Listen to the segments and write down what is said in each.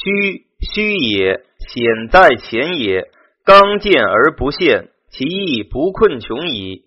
虚虚也，险在前也。刚健而不陷，其意不困穷矣。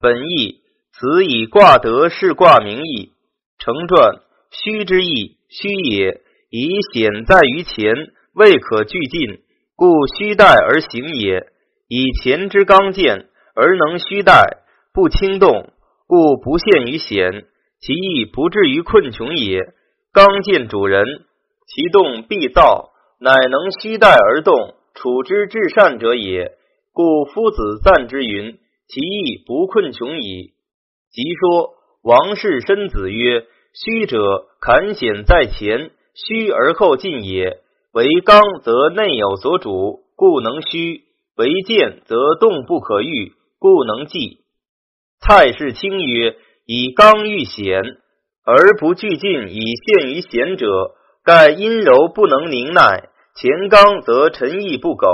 本意此以卦得是卦名义。成传虚之意，虚也，以险在于前，未可俱进，故虚待而行也。以前之刚健而能虚待，不轻动，故不陷于险，其意不至于困穷也。刚健主人，其动必躁，乃能虚待而动。处之至善者也，故夫子赞之云：“其意不困穷矣。”即说王氏申子曰：“虚者，坎险在前，虚而后进也。为刚则内有所主，故能虚；为健则动不可御，故能济。”蔡氏清曰：“以刚御险，而不俱进以陷于险者，盖阴柔不能宁耐。”乾刚则臣义不苟，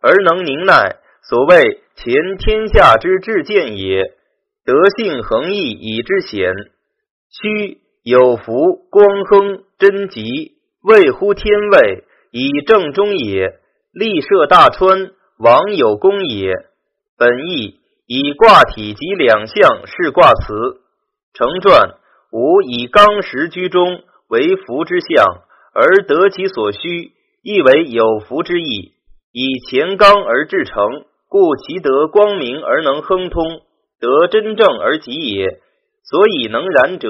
而能宁耐，所谓前天下之至见也。德性恒毅以之险，虚有福光亨贞吉，位乎天位，以正中也。立涉大川，王有功也。本义以卦体及两象是卦辞。成传吾以刚实居中为福之象，而得其所需。亦为有福之意，以前刚而至诚，故其得光明而能亨通，得真正而吉也。所以能然者，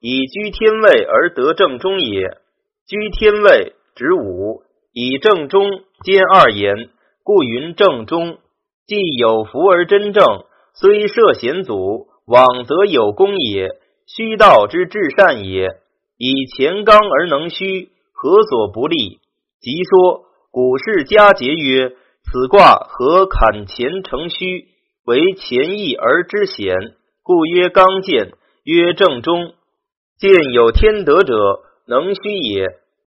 以居天位而得正中也。居天位指五，以正中兼二言，故云正中。既有福而真正，虽涉险阻，往则有功也。虚道之至善也。以前刚而能虚，何所不利？即说古世家节曰：“此卦何坎前成虚，为前义而知险，故曰刚健，曰正中。见有天德者，能虚也。